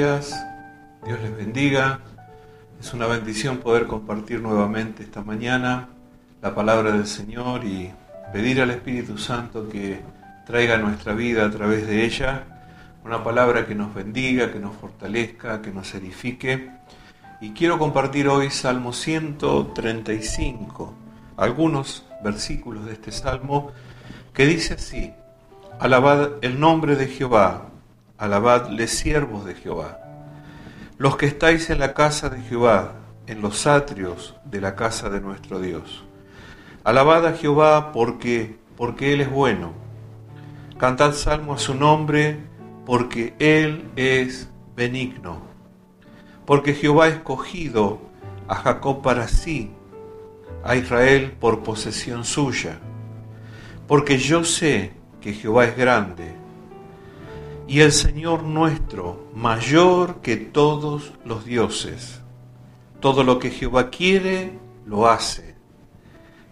Dios les bendiga. Es una bendición poder compartir nuevamente esta mañana la palabra del Señor y pedir al Espíritu Santo que traiga nuestra vida a través de ella una palabra que nos bendiga, que nos fortalezca, que nos edifique. Y quiero compartir hoy Salmo 135, algunos versículos de este salmo que dice así, Alabad el nombre de Jehová, alabadle siervos de Jehová. Los que estáis en la casa de Jehová, en los atrios de la casa de nuestro Dios. Alabad a Jehová porque, porque Él es bueno. Cantad salmo a su nombre porque Él es benigno. Porque Jehová ha escogido a Jacob para sí, a Israel por posesión suya. Porque yo sé que Jehová es grande y el Señor nuestro mayor que todos los dioses. Todo lo que Jehová quiere, lo hace,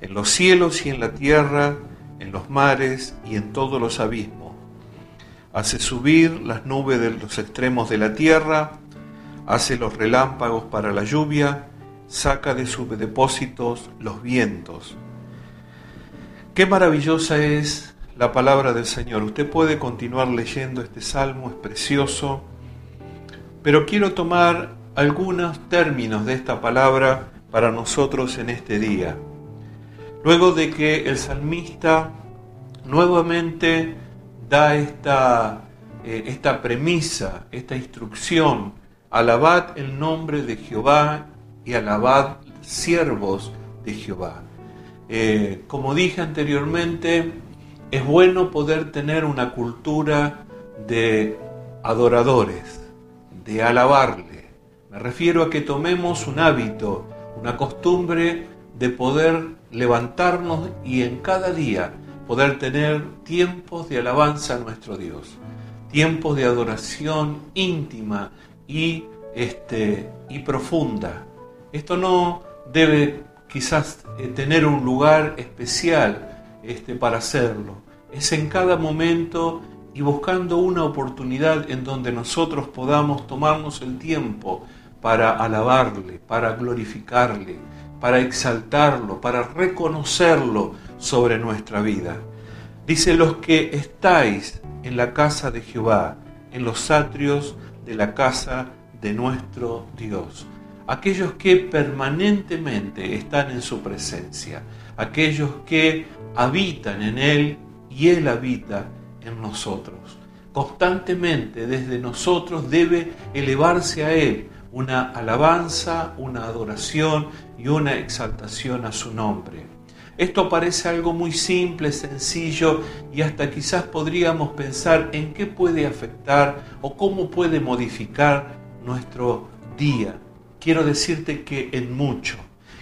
en los cielos y en la tierra, en los mares y en todos los abismos. Hace subir las nubes de los extremos de la tierra, hace los relámpagos para la lluvia, saca de sus depósitos los vientos. Qué maravillosa es la palabra del Señor. Usted puede continuar leyendo este salmo, es precioso, pero quiero tomar algunos términos de esta palabra para nosotros en este día. Luego de que el salmista nuevamente da esta, eh, esta premisa, esta instrucción, alabad el nombre de Jehová y alabad siervos de Jehová. Eh, como dije anteriormente, es bueno poder tener una cultura de adoradores, de alabarle. Me refiero a que tomemos un hábito, una costumbre de poder levantarnos y en cada día poder tener tiempos de alabanza a nuestro Dios, tiempos de adoración íntima y, este, y profunda. Esto no debe quizás eh, tener un lugar especial este, para hacerlo. Es en cada momento y buscando una oportunidad en donde nosotros podamos tomarnos el tiempo para alabarle, para glorificarle, para exaltarlo, para reconocerlo sobre nuestra vida. Dice, los que estáis en la casa de Jehová, en los atrios de la casa de nuestro Dios, aquellos que permanentemente están en su presencia, aquellos que habitan en Él y Él habita en nosotros. Constantemente desde nosotros debe elevarse a Él una alabanza, una adoración y una exaltación a su nombre. Esto parece algo muy simple, sencillo y hasta quizás podríamos pensar en qué puede afectar o cómo puede modificar nuestro día. Quiero decirte que en mucho.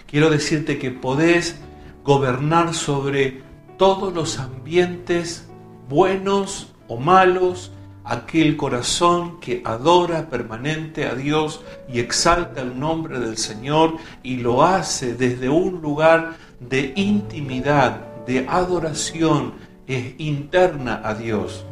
Quiero decirte que podés gobernar sobre todos los ambientes buenos o malos, aquel corazón que adora permanente a Dios y exalta el nombre del Señor y lo hace desde un lugar de intimidad, de adoración interna a Dios,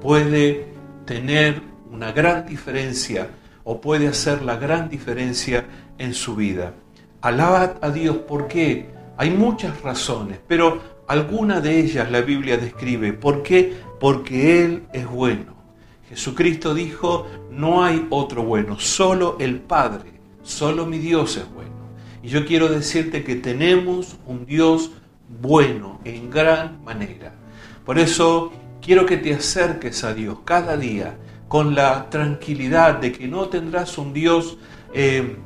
puede tener una gran diferencia o puede hacer la gran diferencia en su vida. Alabad a Dios, ¿por qué? Hay muchas razones, pero alguna de ellas la Biblia describe. ¿Por qué? Porque Él es bueno. Jesucristo dijo, no hay otro bueno, solo el Padre, solo mi Dios es bueno. Y yo quiero decirte que tenemos un Dios bueno en gran manera. Por eso quiero que te acerques a Dios cada día con la tranquilidad de que no tendrás un Dios eh,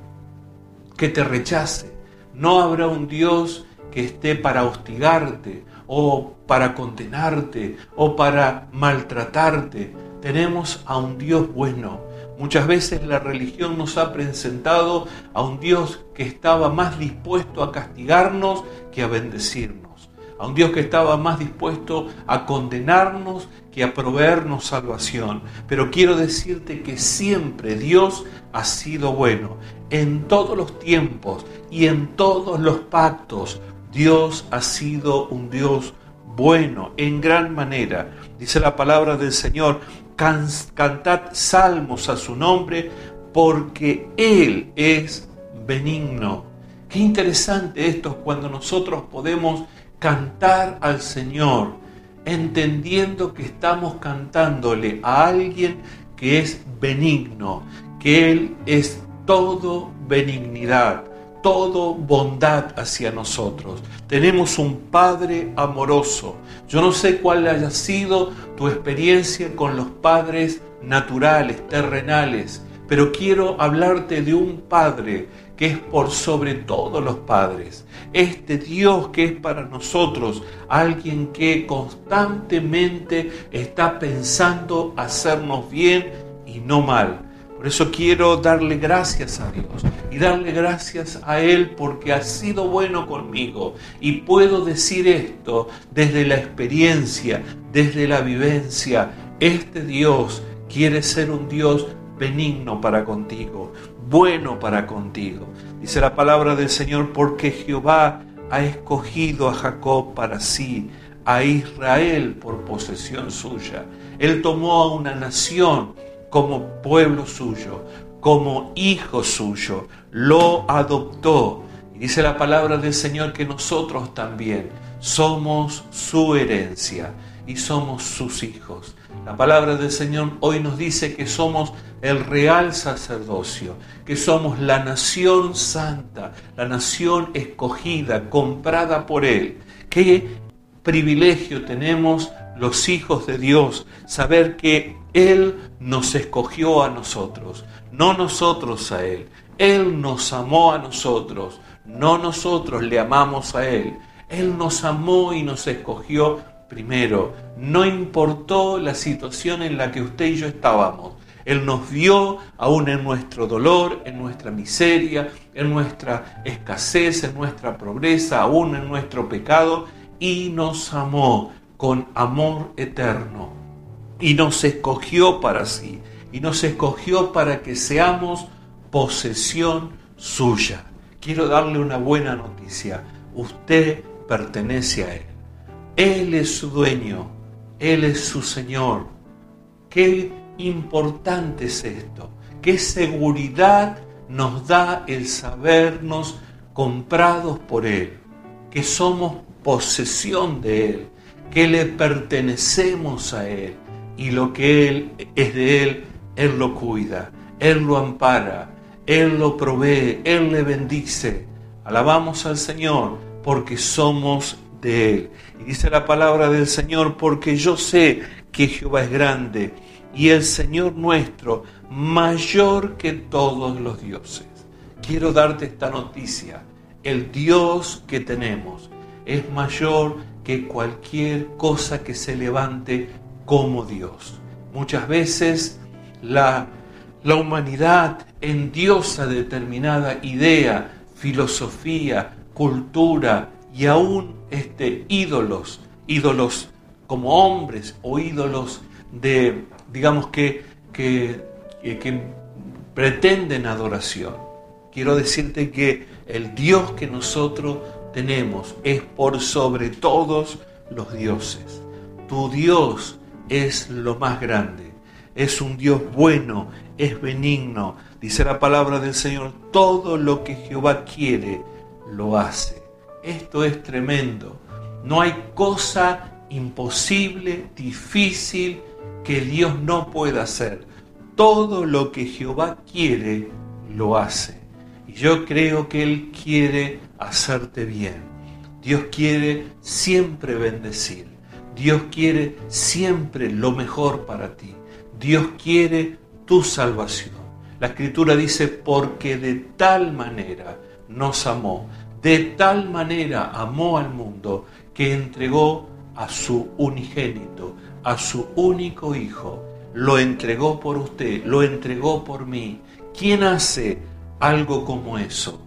que te rechace, no habrá un Dios que esté para hostigarte o para condenarte o para maltratarte. Tenemos a un Dios bueno. Muchas veces la religión nos ha presentado a un Dios que estaba más dispuesto a castigarnos que a bendecirnos. A un Dios que estaba más dispuesto a condenarnos que a proveernos salvación. Pero quiero decirte que siempre Dios ha sido bueno. En todos los tiempos y en todos los pactos, Dios ha sido un Dios bueno en gran manera. Dice la palabra del Señor, cantad salmos a su nombre, porque Él es benigno. Qué interesante esto cuando nosotros podemos cantar al Señor, entendiendo que estamos cantándole a alguien que es benigno, que Él es todo benignidad, todo bondad hacia nosotros. Tenemos un Padre amoroso. Yo no sé cuál haya sido tu experiencia con los padres naturales, terrenales, pero quiero hablarte de un Padre que es por sobre todos los padres. Este Dios que es para nosotros alguien que constantemente está pensando hacernos bien y no mal. Por eso quiero darle gracias a Dios y darle gracias a Él porque ha sido bueno conmigo. Y puedo decir esto desde la experiencia, desde la vivencia. Este Dios quiere ser un Dios benigno para contigo, bueno para contigo. Dice la palabra del Señor, porque Jehová ha escogido a Jacob para sí, a Israel por posesión suya. Él tomó a una nación como pueblo suyo, como hijo suyo, lo adoptó. Y dice la palabra del Señor que nosotros también somos su herencia y somos sus hijos. La palabra del Señor hoy nos dice que somos el real sacerdocio, que somos la nación santa, la nación escogida, comprada por Él. Qué privilegio tenemos los hijos de Dios, saber que Él nos escogió a nosotros, no nosotros a Él. Él nos amó a nosotros, no nosotros le amamos a Él. Él nos amó y nos escogió primero. No importó la situación en la que usted y yo estábamos. Él nos vio aún en nuestro dolor, en nuestra miseria, en nuestra escasez, en nuestra pobreza, aún en nuestro pecado, y nos amó con amor eterno. Y nos escogió para sí, y nos escogió para que seamos posesión suya. Quiero darle una buena noticia. Usted pertenece a Él. Él es su dueño, Él es su Señor. Qué importante es esto, qué seguridad nos da el sabernos comprados por Él, que somos posesión de Él, que le pertenecemos a Él y lo que Él es de Él, Él lo cuida, Él lo ampara, Él lo provee, Él le bendice. Alabamos al Señor porque somos de Él. Y dice la palabra del Señor, porque yo sé que Jehová es grande y el Señor nuestro mayor que todos los dioses. Quiero darte esta noticia. El Dios que tenemos es mayor que cualquier cosa que se levante como Dios. Muchas veces la, la humanidad endiosa determinada idea, filosofía, cultura, y aún este, ídolos, ídolos como hombres o ídolos de, digamos que, que, que pretenden adoración. Quiero decirte que el Dios que nosotros tenemos es por sobre todos los dioses. Tu Dios es lo más grande, es un Dios bueno, es benigno. Dice la palabra del Señor, todo lo que Jehová quiere, lo hace. Esto es tremendo. No hay cosa imposible, difícil, que Dios no pueda hacer. Todo lo que Jehová quiere, lo hace. Yo creo que Él quiere hacerte bien. Dios quiere siempre bendecir. Dios quiere siempre lo mejor para ti. Dios quiere tu salvación. La escritura dice, porque de tal manera nos amó de tal manera amó al mundo que entregó a su unigénito, a su único hijo. Lo entregó por usted, lo entregó por mí. ¿Quién hace algo como eso?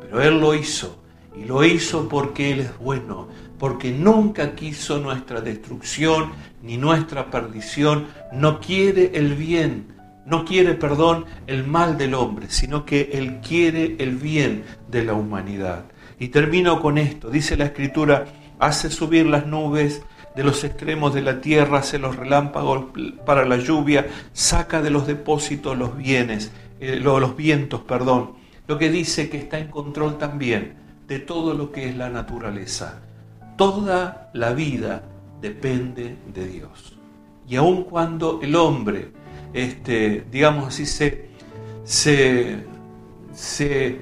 Pero Él lo hizo. Y lo hizo porque Él es bueno, porque nunca quiso nuestra destrucción ni nuestra perdición. No quiere el bien no quiere, perdón, el mal del hombre, sino que Él quiere el bien de la humanidad. Y termino con esto, dice la escritura, hace subir las nubes de los extremos de la tierra, hace los relámpagos para la lluvia, saca de los depósitos los bienes, eh, los vientos, perdón. Lo que dice que está en control también de todo lo que es la naturaleza. Toda la vida depende de Dios. Y aun cuando el hombre, este, digamos así, se, se,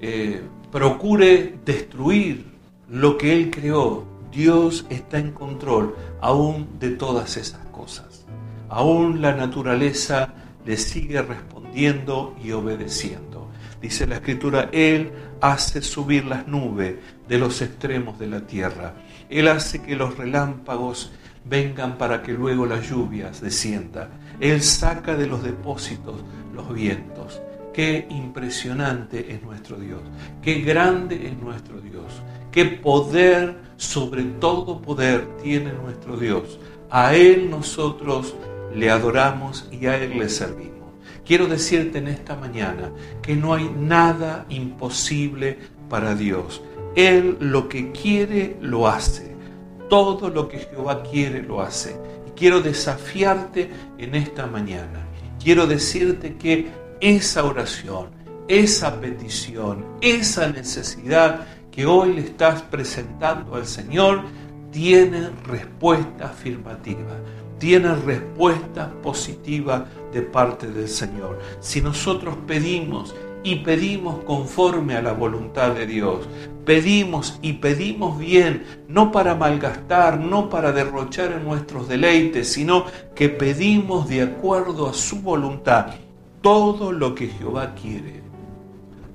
eh, procure destruir lo que Él creó, Dios está en control aún de todas esas cosas. Aún la naturaleza le sigue respondiendo y obedeciendo. Dice la escritura, Él hace subir las nubes de los extremos de la tierra. Él hace que los relámpagos vengan para que luego las lluvias desciendan. Él saca de los depósitos los vientos. Qué impresionante es nuestro Dios. Qué grande es nuestro Dios. Qué poder sobre todo poder tiene nuestro Dios. A Él nosotros le adoramos y a Él le servimos. Quiero decirte en esta mañana que no hay nada imposible para Dios. Él lo que quiere lo hace. Todo lo que Jehová quiere lo hace. Y quiero desafiarte en esta mañana. Quiero decirte que esa oración, esa petición, esa necesidad que hoy le estás presentando al Señor, tiene respuesta afirmativa, tiene respuesta positiva de parte del Señor. Si nosotros pedimos y pedimos conforme a la voluntad de Dios, pedimos y pedimos bien, no para malgastar, no para derrochar en nuestros deleites, sino que pedimos de acuerdo a su voluntad, todo lo que Jehová quiere,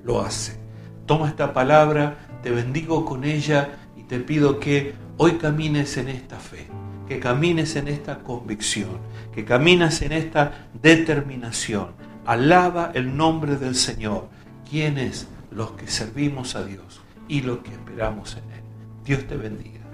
lo hace. Toma esta palabra, te bendigo con ella y te pido que hoy camines en esta fe, que camines en esta convicción, que camines en esta determinación. Alaba el nombre del Señor, quienes los que servimos a Dios y los que esperamos en Él. Dios te bendiga.